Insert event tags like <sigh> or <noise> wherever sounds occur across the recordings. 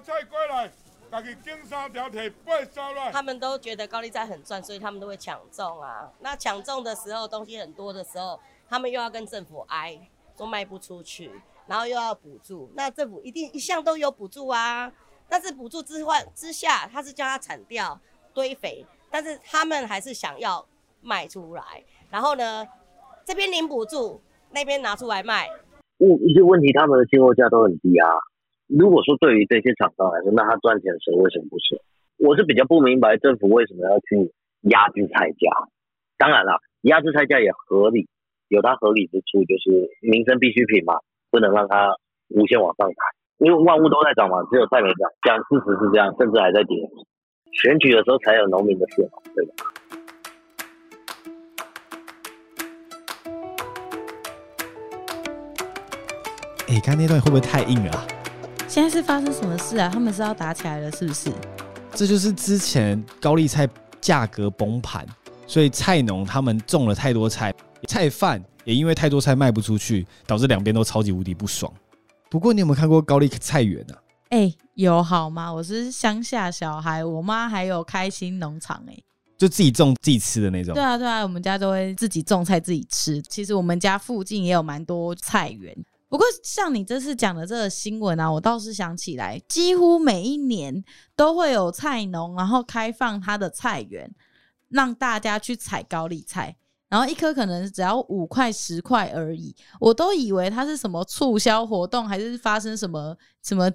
菜过来，家己拣三条摕八烧来。他们都觉得高丽菜很赚，所以他们都会抢种啊。那抢种的时候，东西很多的时候，他们又要跟政府挨，都卖不出去，然后又要补助。那政府一定一向都有补助啊，但是补助之外之下，他是叫他铲掉堆肥，但是他们还是想要卖出来。然后呢，这边领补助，那边拿出来卖。问一些问题，他们的进货价都很低啊。如果说对于这些厂商来说，那他赚钱的时候为什么不是？我是比较不明白政府为什么要去压制菜价。当然了，压制菜价也合理，有它合理之处，就是民生必需品嘛，不能让它无限往上抬。因为万物都在涨嘛，只有菜没涨。讲事实是这样，甚至还在跌。选举的时候才有农民的事嘛，对吧？哎，刚那段会不会太硬了？现在是发生什么事啊？他们是要打起来了，是不是？这就是之前高丽菜价格崩盘，所以菜农他们种了太多菜，菜贩也因为太多菜卖不出去，导致两边都超级无敌不爽。不过你有没有看过高丽菜园呢？哎，有好吗？我是乡下小孩，我妈还有开心农场，哎，就自己种自己吃的那种。对啊，对啊，我们家都会自己种菜自己吃。其实我们家附近也有蛮多菜园。不过，像你这次讲的这个新闻啊，我倒是想起来，几乎每一年都会有菜农，然后开放他的菜园，让大家去采高丽菜，然后一颗可能只要五块十块而已。我都以为它是什么促销活动，还是发生什么什么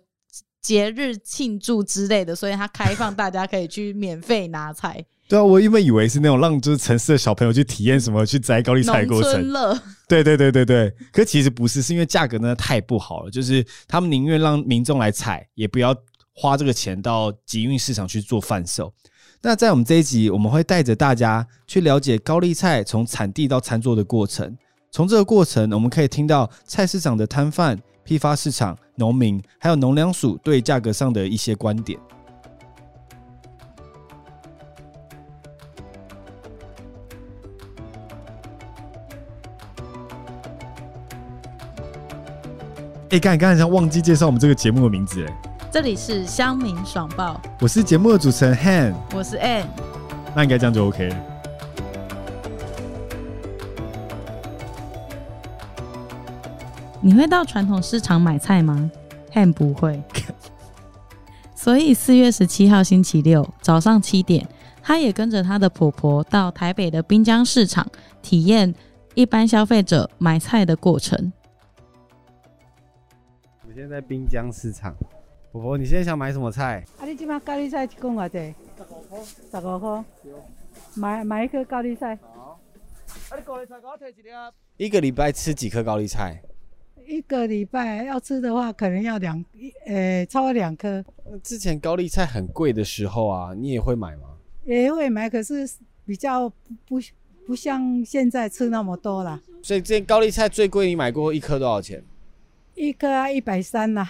节日庆祝之类的，所以它开放大家可以去免费拿菜。对啊，我原本以为是那种让就是城市的小朋友去体验什么去摘高丽菜的过程。乐。对对对对对，可其实不是，是因为价格呢太不好了，就是他们宁愿让民众来采，也不要花这个钱到集运市场去做贩售。那在我们这一集，我们会带着大家去了解高丽菜从产地到餐桌的过程。从这个过程，我们可以听到菜市场的摊贩、批发市场、农民，还有农粮署对价格上的一些观点。哎，刚才刚才像忘记介绍我们这个节目的名字哎。这里是乡民爽报，我是节目的主持人 Han，我是 Ann，那应该这样就 OK 了。你会到传统市场买菜吗？Han 不会，<laughs> 所以四月十七号星期六早上七点，她也跟着她的婆婆到台北的滨江市场体验一般消费者买菜的过程。现在滨江市场，婆婆，你现在想买什么菜？啊，你今麦高丽菜一共偌济？十五块。十五块。买买一颗高丽菜。好。啊，你高丽菜给我提一粒。一个礼拜吃几颗高丽菜？一个礼拜要吃的话，可能要两一呃，超过两颗。之前高丽菜很贵的时候啊，你也会买吗？也会买，可是比较不不像现在吃那么多了。所以这高丽菜最贵，你买过一颗多少钱？一颗啊，一百三呐，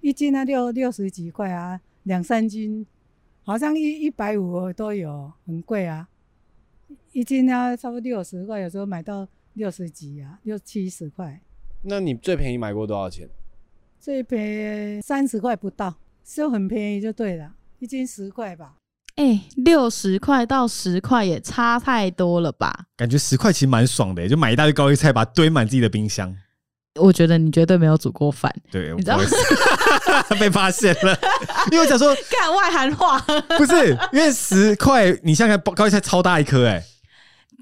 一斤啊六六十几块啊，两三斤，好像一一百五都有，很贵啊。一斤啊，差不多六十块，有时候买到六十几啊，六七十块。那你最便宜买过多少钱？最便宜三十块不到，就很便宜就对了，一斤十块吧。哎，六十块到十块也差太多了吧？感觉十块其实蛮爽的，就买一大堆高丽菜，把它堆满自己的冰箱。我觉得你绝对没有煮过饭，对，你知道？<laughs> 被发现了，<laughs> 因为我想说干外行话，<laughs> 不是因为十块，你想想高丽菜超大一颗，哎，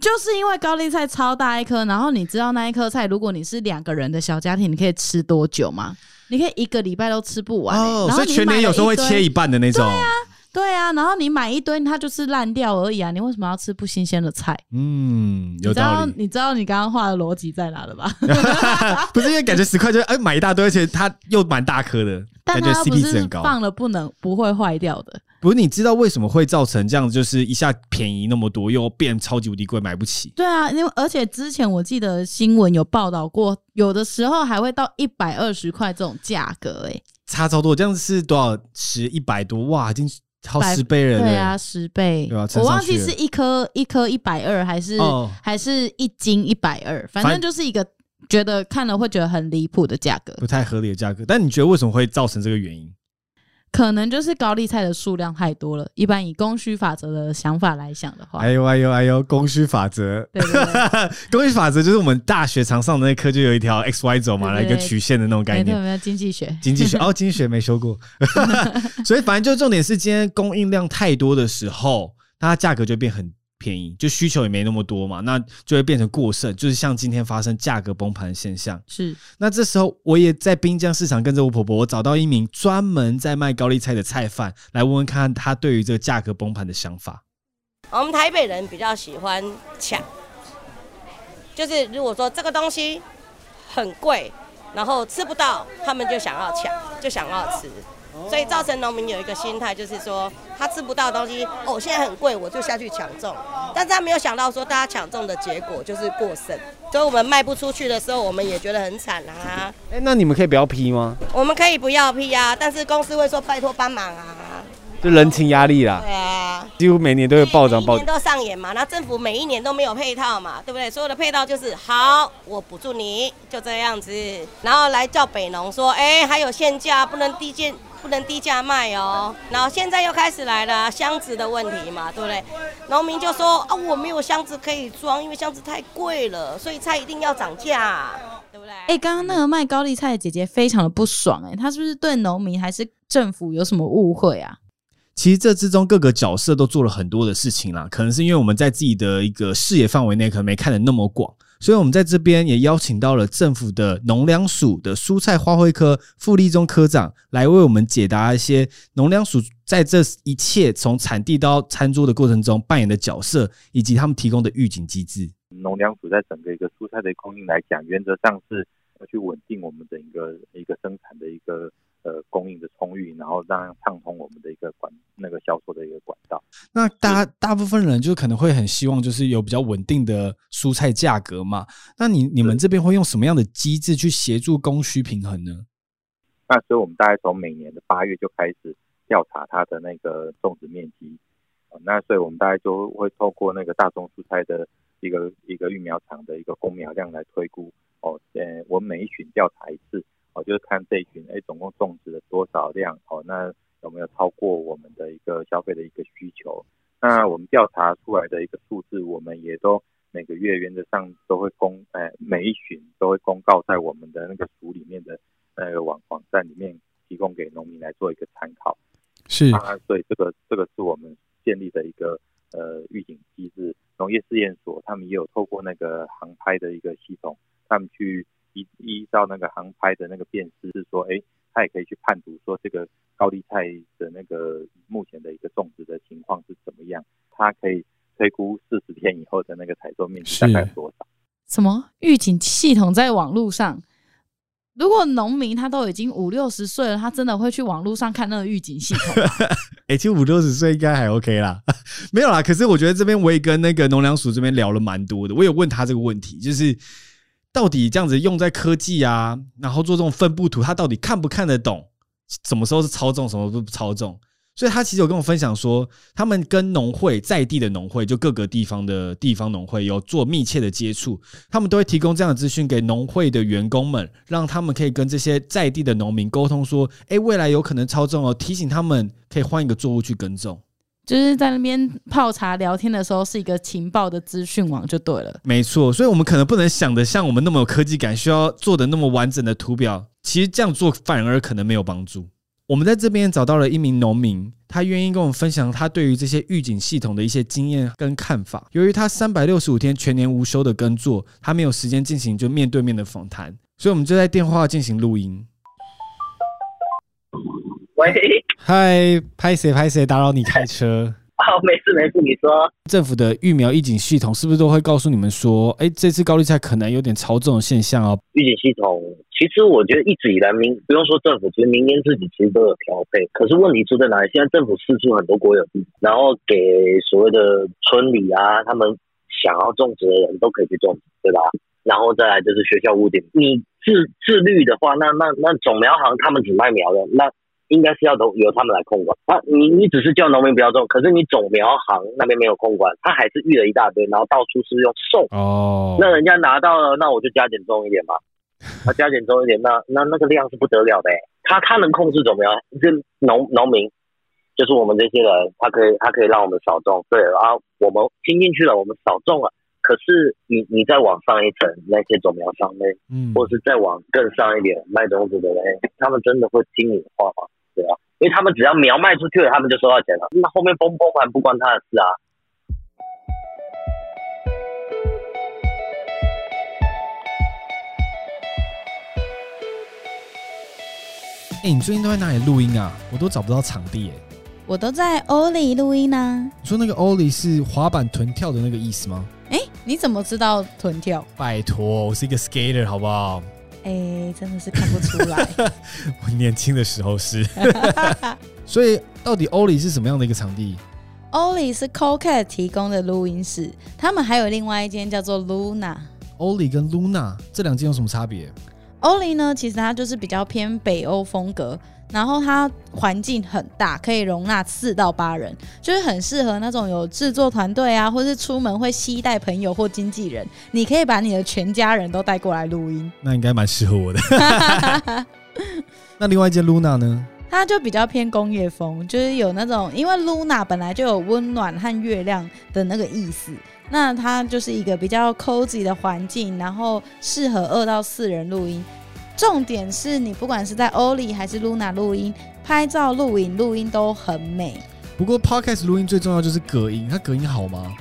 就是因为高丽菜超大一颗，然后你知道那一颗菜，如果你是两个人的小家庭，你可以吃多久吗？你可以一个礼拜都吃不完，哦，所以全年有时候会切一半的那种，对啊。对啊，然后你买一堆，它就是烂掉而已啊！你为什么要吃不新鲜的菜？嗯，有道理。你知道你刚刚画的逻辑在哪了吧？<laughs> 不是因为感觉十块就哎买一大堆，而且它又蛮大颗的，感觉 CP 值很高。放了不能不会坏掉的。不是你知道为什么会造成这样？就是一下便宜那么多，又变超级无敌贵，买不起。对啊，因为而且之前我记得新闻有报道过，有的时候还会到一百二十块这种价格，哎，差超多。这样是多少？十一百多哇，已经。超十倍人，对啊，十倍，我忘记是一颗一颗一百二，还是还是一斤一百二，反正就是一个觉得看了会觉得很离谱的价格，不太合理的价格。但你觉得为什么会造成这个原因？可能就是高丽菜的数量太多了。一般以供需法则的想法来想的话，哎呦哎呦哎呦，供需法则，对对对，<laughs> 供需法则就是我们大学常上的那课，就有一条 x y 轴嘛，来一个曲线的那种概念。没有，经济学。经济学 <laughs> 哦，经济学没修过，<laughs> 所以反正就重点是今天供应量太多的时候，那它价格就变很便宜，就需求也没那么多嘛，那就会变成过剩，就是像今天发生价格崩盘的现象。是那这时候我也在滨江市场跟着我婆婆，我找到一名专门在卖高丽菜的菜贩，来问问看他对于这个价格崩盘的想法。我们台北人比较喜欢抢，就是如果说这个东西很贵，然后吃不到，他们就想要抢，就想要吃，所以造成农民有一个心态，就是说他吃不到的东西，哦，现在很贵，我就下去抢种，但是他没有想到说大家抢种的结果就是过剩，所以我们卖不出去的时候，我们也觉得很惨啊。哎，那你们可以不要批吗？我们可以不要批啊，但是公司会说拜托帮忙啊。就人情压力啦，对啊，几乎每年都会暴涨暴每年。都上演嘛，那政府每一年都没有配套嘛，对不对？所有的配套就是好，我补助你，就这样子，然后来叫北农说，哎，还有限价，不能低价，不能低价卖哦。然后现在又开始来了箱子的问题嘛，对不对？农民就说啊，我没有箱子可以装，因为箱子太贵了，所以菜一定要涨价，对不对？哎，刚刚那个卖高丽菜的姐姐非常的不爽，哎，她是不是对农民还是政府有什么误会啊？其实这之中各个角色都做了很多的事情啦，可能是因为我们在自己的一个视野范围内，可能没看得那么广，所以我们在这边也邀请到了政府的农粮署的蔬菜花卉科傅立中科长来为我们解答一些农粮署在这一切从产地到餐桌的过程中扮演的角色，以及他们提供的预警机制。农粮署在整个一个蔬菜的供应来讲，原则上是要去稳定我们的一个一个生产的一个呃供应的充裕，然后让畅通我们的一个管那个销售的一个管道。那大大部分人就可能会很希望，就是有比较稳定的蔬菜价格嘛。那你你们这边会用什么样的机制去协助供需平衡呢？那所以我们大概从每年的八月就开始调查它的那个种植面积。呃那所以我们大概就会透过那个大宗蔬菜的一个一个育苗场的一个供苗量来推估哦，呃，我们每一群调查一次哦，就是看这一群哎总共种植了多少量哦，那有没有超过我们的一个消费的一个需求？那我们调查出来的一个数字，我们也都每个月原则上都会公，呃，每一群都会公告在我们的那个组里面的那个网网站里面，提供给农民来做一个参考。是啊，所以这个这个是我们建立的一个呃预警机制。农业试验所他们也有透过那个航拍的一个系统，他们去依依照那个航拍的那个辨识，是说，哎，他也可以去判读说这个高丽菜的那个目前的一个种植的情况是怎么样，他可以推估四十天以后的那个采收面积大概多少。什么预警系统在网络上？如果农民他都已经五六十岁了，他真的会去网络上看那个预警系统吗？<laughs> 哎、其实五六十岁应该还 OK 啦，<laughs> 没有啦。可是我觉得这边我也跟那个农粮署这边聊了蛮多的，我有问他这个问题，就是到底这样子用在科技啊，然后做这种分布图，他到底看不看得懂？什么时候是操纵，什么不操纵？所以他其实有跟我分享说，他们跟农会在地的农会，就各个地方的地方农会有做密切的接触，他们都会提供这样的资讯给农会的员工们，让他们可以跟这些在地的农民沟通说，哎，未来有可能操纵哦，提醒他们可以换一个作物去耕种。就是在那边泡茶聊天的时候，是一个情报的资讯网就对了。没错，所以我们可能不能想的像我们那么有科技感，需要做的那么完整的图表。其实这样做反而可能没有帮助。我们在这边找到了一名农民，他愿意跟我们分享他对于这些预警系统的一些经验跟看法。由于他三百六十五天全年无休的耕作，他没有时间进行就面对面的访谈，所以我们就在电话进行录音。喂，嗨，拍谁拍谁打扰你开车？<laughs> 哦，没事没事，你说。政府的疫苗预警系统是不是都会告诉你们说，哎，这次高丽菜可能有点超重的现象哦？预警系统，其实我觉得一直以来民不用说政府，其实民间自己其实都有调配。可是问题出在哪里？现在政府四处很多国有地，然后给所谓的村里啊，他们想要种植的人都可以去种植，对吧？然后再来就是学校屋顶，你自自律的话，那那那种苗行他们只卖苗的，那应该是要都由他们来控管。啊，你你只是叫农民不要种，可是你种苗行那边没有控管，他还是育了一大堆，然后到处是用送。哦，那人家拿到了，那我就加减重一点嘛。那加减重一点，那那那个量是不得了的、欸。他他能控制怎么样？这农农民就是我们这些人，他可以他可以让我们少种，对，然后我们听进去了，我们少种了。可是你你再往上一层，那些种苗商类，嗯，或是再往更上一点卖种子的人，他们真的会听你的话吗？对啊，因为他们只要苗卖出去了，他们就收到钱了，那后面崩不崩盘不关他的事啊。哎、你最近都在哪里录音啊？我都找不到场地哎。我都在欧里录音呢、你说那个 Ollie 是滑板臀跳的那个意思吗？哎、你怎么知道臀跳？拜托，我是一个 skater 好不好？哎、真的是看不出来。<laughs> 我年轻的时候是。<laughs> 所以到底 Ollie 是什么样的一个场地？欧里是 Cocat 提供的录音室，他们还有另外一间叫做 Luna。Ollie 跟 Luna 这两间有什么差别？欧林呢，其实它就是比较偏北欧风格，然后它环境很大，可以容纳四到八人，就是很适合那种有制作团队啊，或是出门会携带朋友或经纪人，你可以把你的全家人都带过来录音。<laughs> 那应该蛮适合我的。<laughs> 那另外一间 Luna 呢？它就比较偏工业风，就是有那种，因为 Luna 本来就有温暖和月亮的那个意思，那它就是一个比较 cozy 的环境，然后适合二到四人录音。重点是你不管是在欧里还是 Luna 录音，拍照、录影、录音都很美。不过 Podcast 录音最重要就是隔音，它隔音好吗？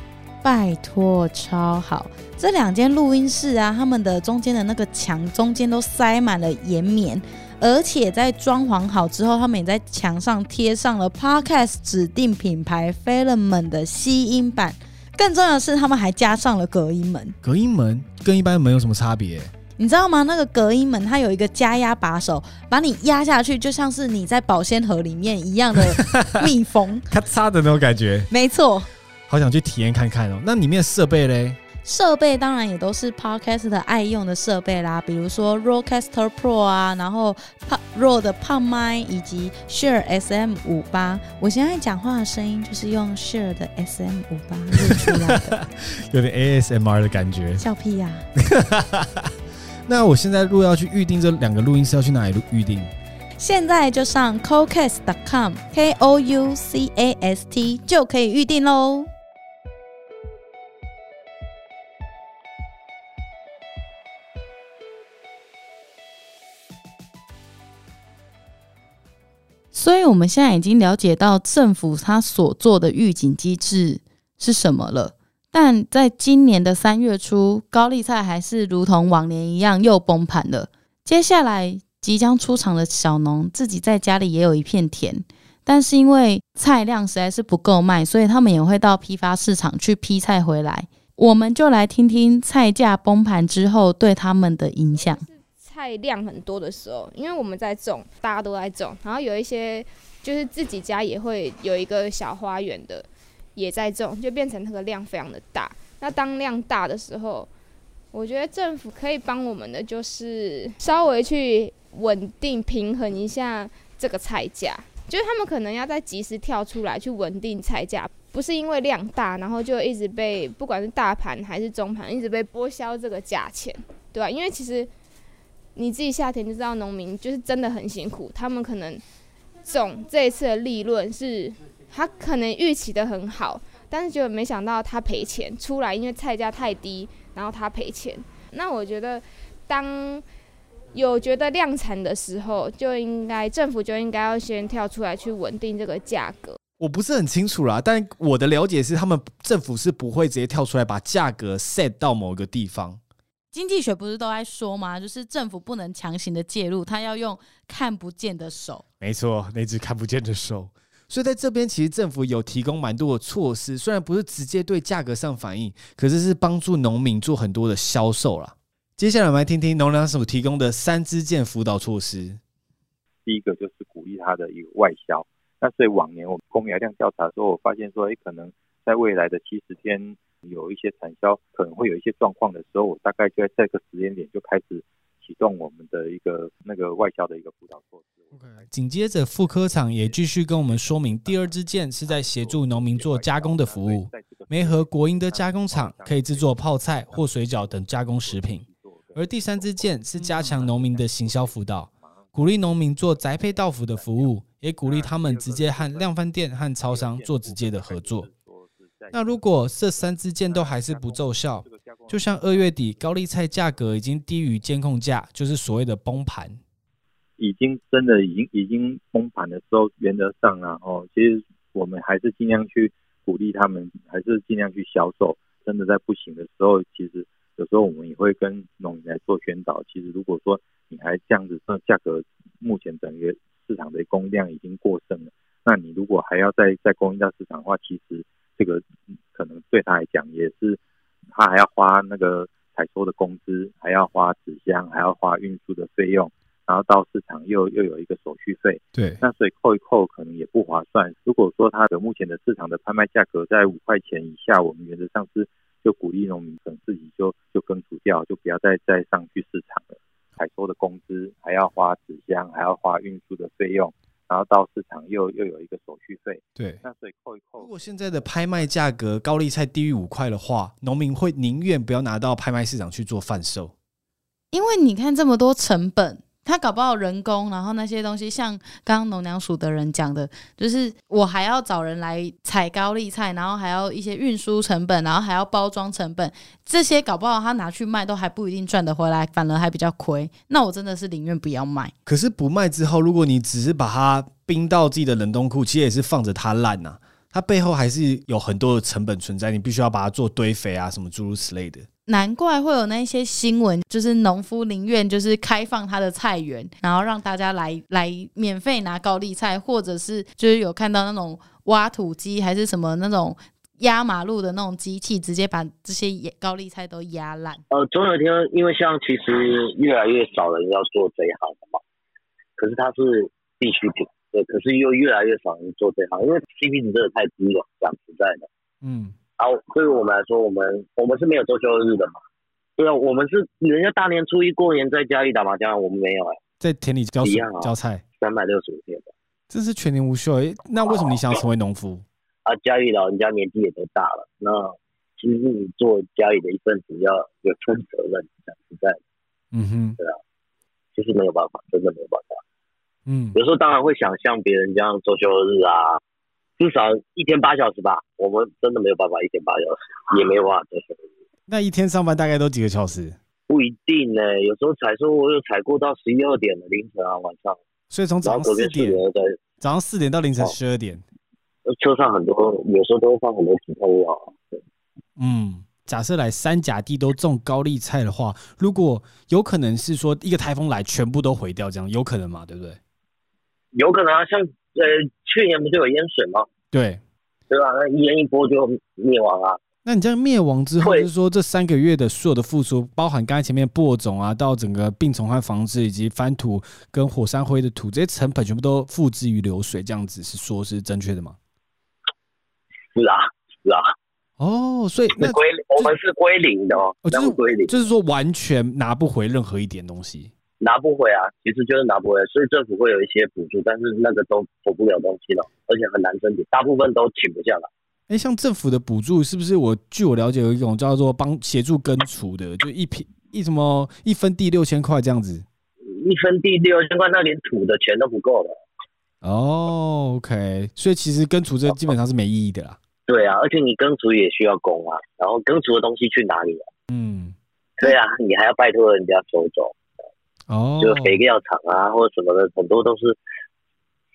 拜托，超好！这两间录音室啊，他们的中间的那个墙中间都塞满了岩棉，而且在装潢好之后，他们也在墙上贴上了 Podcast 指定品牌 Filament 的吸音板。更重要的是，他们还加上了隔音门。隔音门跟一般门有什么差别？你知道吗？那个隔音门它有一个加压把手，把你压下去，就像是你在保鲜盒里面一样的 <laughs> 密封。咔嚓的那种感觉，没错，好想去体验看看哦。那里面的设备嘞？设备当然也都是 Podcast 爱用的设备啦，比如说 Rodecaster Pro 啊，然后 Rode 的胖麦以及 Share SM 五八。我现在讲话的声音就是用 Share 的 SM 五八录出来的，<laughs> 有点 ASMR 的感觉。笑屁呀、<laughs> 那我现在如果要去预定这两个录音室，要去哪里录预定？现在就上 Cocast.com K O U C A S T 就可以预定喽。所以，我们现在已经了解到政府它所做的预警机制是什么了。但在今年的三月初，高丽菜还是如同往年一样又崩盘了。接下来即将出场的小农自己在家里也有一片田，但是因为菜量实在是不够卖，所以他们也会到批发市场去批菜回来。我们就来听听菜价崩盘之后对他们的影响。菜量很多的时候，因为我们在种，大家都在种，然后有一些就是自己家也会有一个小花园的，也在种，就变成那个量非常的大。那当量大的时候，我觉得政府可以帮我们的就是稍微去稳定平衡一下这个菜价，就是他们可能要再及时跳出来去稳定菜价，不是因为量大，然后就一直被不管是大盘还是中盘一直被剥削这个价钱，对吧、因为其实你自己下田就知道，农民就是真的很辛苦，他们可能种这一次的利润是他可能预期的很好，但是就没想到他赔钱出来，因为菜价太低，然后他赔钱。那我觉得，当有觉得量产的时候，就应该政府就应该要先跳出来去稳定这个价格。我不是很清楚啦，但我的了解是，他们政府是不会直接跳出来把价格 set 到某一个地方。经济学不是都在说吗？就是政府不能强行的介入，他要用看不见的手。没错，那只看不见的手。所以在这边，其实政府有提供蛮多的措施，虽然不是直接对价格上反映，可是是帮助农民做很多的销售啦。接下来我们来听听农粮署提供的三支箭辅导措施。第一个就是鼓励它的一个外销。那所以往年我们公苗量调查的时候，我发现说，哎，可能在未来的七十天有一些产销可能会有一些状况的时候，我大概就在这个时间点就开始启动我们的一个那个外销的一个辅导措施。紧接着，副科长也继续跟我们说明，第二支箭是在协助农民做加工的服务。梅和国营的加工厂可以制作泡菜或水饺等加工食品，而第三支箭是加强农民的行销辅导。鼓励农民做宅配到府的服务，也鼓励他们直接和量贩店和超商做直接的合作。那如果这三支箭都还是不奏效，就像二月底高丽菜价格已经低于监控价，就是所谓的崩盘。已经真的已经已经崩盘的时候，原则上啊，哦，其实我们还是尽量去鼓励他们，还是尽量去销售。真的在不行的时候，其实有时候我们也会跟农民来做宣导。其实如果说你还这样子，那价格目前整个市场的供应量已经过剩了，那你如果还要再再供应到市场的话，其实这个可能对他来讲也是，他还要花那个采收的工资，还要花纸箱，还要花运输的费用。然后到市场又又有一个手续费，对，那所以扣一扣可能也不划算。如果说它的目前的市场的拍卖价格在五块钱以下，我们原则上是就鼓励农民可能自己就就根除掉，就不要再再上去市场了。采收的工资还要花纸箱，还要花运输的费用，然后到市场又又有一个手续费，对。那所以扣一扣，如果现在的拍卖价格高丽菜低于五块的话，农民会宁愿不要拿到拍卖市场去做贩售，因为你看这么多成本。他搞不好人工，然后那些东西，像刚刚农粮署的人讲的，就是我还要找人来采高丽菜，然后还要一些运输成本，然后还要包装成本，这些搞不好他拿去卖都还不一定赚得回来，反而还比较亏。那我真的是宁愿不要卖。可是不卖之后，如果你只是把它冰到自己的冷冻库，其实也是放着它烂呐，它背后还是有很多的成本存在，你必须要把它做堆肥啊，什么诸如此类的。难怪会有那些新闻，就是农夫宁愿就是开放他的菜园，然后让大家来来免费拿高丽菜，或者是就是有看到那种挖土机还是什么那种压马路的那种机器，直接把这些高丽菜都压烂。呃，总有一天，因为像其实越来越少人要做这一行的嘛，可是它是必需品，对，可是又越来越少人做这行，因为 CP 值真的太低了，讲实在的，嗯。好，对于我们来说，我们我们是没有周休日的嘛？对啊，我们是人家大年初一过年在家里打麻将，我们没有哎，在田里浇浇菜，三百六十五天的，这是全年无休哎。那为什么你想成为农夫？<laughs> 啊，家里老人家年纪也都大了，那其实你做家里的一份子要有分责任，讲实在，嗯哼，对啊，其实没有办法，真的没有办法。嗯，有时候当然会想像别人这样周休日啊。至少一天八小时吧，我们真的没有办法一天八小时，也没有办法。那一天上班大概都几个小时？不一定呢，有时候采收我有采过到十一二点的凌晨啊，晚上。所以从早上四点，早上四点到凌晨十二点，车上很多，有时候都会放很多止痛药。嗯，假设来三甲地都种高丽菜的话，如果有可能是说一个台风来，全部都毁掉，这样有可能吗？对不对？有可能啊，像。呃，去年不就有淹水吗？对，对吧？那淹一波就灭亡啊。那你这样灭亡之后，就是说这三个月的所有的付出，包含刚才前面播种啊，到整个病虫害防治以及翻土跟火山灰的土，这些成本全部都付之于流水，这样子是说是正确的吗？是啊，是啊。哦，所以那归我们是归零的哦，就是归零，就是说完全拿不回任何一点东西。拿不回啊，其实就是拿不回，所以政府会有一些补助，但是那个都补不了东西了，而且很难申请，大部分都请不下来。哎，像政府的补助是不是？我据我了解，有一种叫做帮协助根除的，就一平一什么一分地六千块这样子。一分地六千块，那连土的钱都不够了。哦，OK，所以其实根除这基本上是没意义的啦。对啊，而且你根除也需要工啊，然后根除的东西去哪里了？嗯，对啊，你还要拜托人家收走。哦，就肥料厂啊，或者什么的，很多都是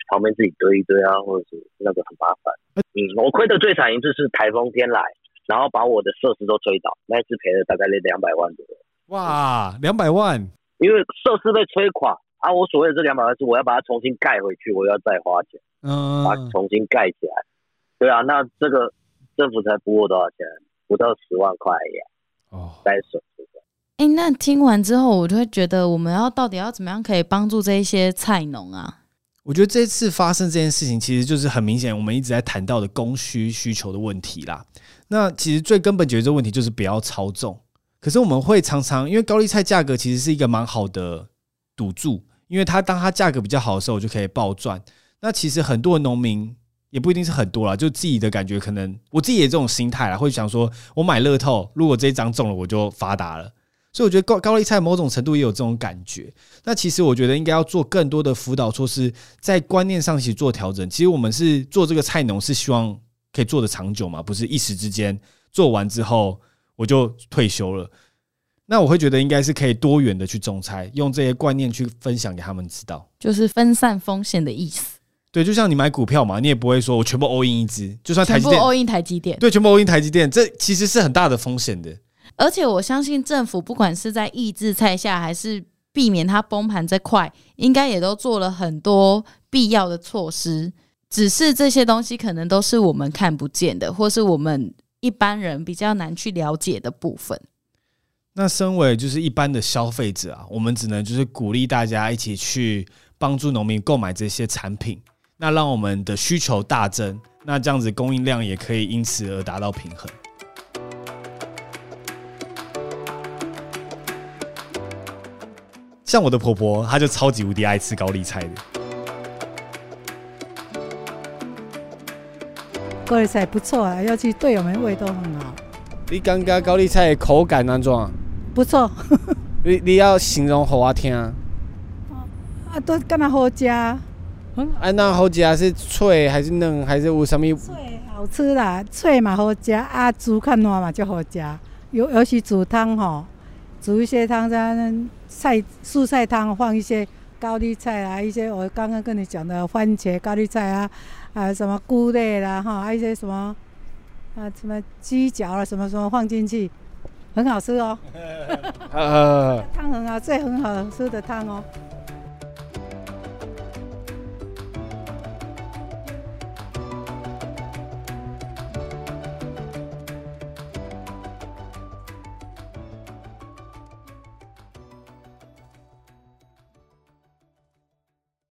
旁边自己堆一堆啊，或者是那个很麻烦。嗯，我亏的最惨一次是台风天来，然后把我的设施都吹倒，那一次赔了大概那两百万左右。哇，两百万！因为设施被吹垮啊，我所谓的这两百万是我要把它重新盖回去，我要再花钱，嗯，把它重新盖起来。对啊，那这个政府才补我多少钱？不到十万块呀。哦，在手。哎，那听完之后，我就会觉得，我们要到底要怎么样可以帮助这一些菜农啊？我觉得这次发生这件事情，其实就是很明显，我们一直在谈到的供需需求的问题啦。那其实最根本解决这问题就是不要操纵。可是我们会常常因为高丽菜价格其实是一个蛮好的赌注，因为它当它价格比较好的时候，我就可以暴赚。那其实很多农民也不一定是很多啦，就自己的感觉，可能我自己也这种心态啦，会想说，我买乐透，如果这一张中了，我就发达了。所以我觉得高高丽菜某种程度也有这种感觉。那其实我觉得应该要做更多的辅导措施，在观念上一起做调整。其实我们是做这个菜农，是希望可以做的长久嘛，不是一时之间做完之后我就退休了。那我会觉得应该是可以多元的去种菜，用这些观念去分享给他们知道，就是分散风险的意思。对，就像你买股票嘛，你也不会说我全部 all in 一只，就算台积电 all in 台积电，对，全部 all in 台积电，这其实是很大的风险的。而且我相信政府不管是在抑制菜下，还是避免它崩盘这块，应该也都做了很多必要的措施。只是这些东西可能都是我们看不见的，或是我们一般人比较难去了解的部分。那身为就是一般的消费者啊，我们只能就是鼓励大家一起去帮助农民购买这些产品，那让我们的需求大增，那这样子供应量也可以因此而达到平衡。像我的婆婆，她就超级无敌爱吃高丽菜的。高丽菜不错啊，尤其对我们胃都很好。你感觉高丽菜的口感安怎？不错，你你要形容给我听。啊，都干那好吃。啊，那好食是脆还是嫩还是有什么？脆好吃啦，脆嘛好食，啊，煮看烂嘛就好食。尤尤其煮汤吼，煮一些汤在菜素菜汤，放一些高丽菜啊，一些我刚刚跟你讲的番茄高丽菜啊，啊什么菇类啦哈，还有一些什么啊什么鸡脚啊什么什么放进去。很好吃哦，<laughs> 汤很好，这很好吃的汤哦。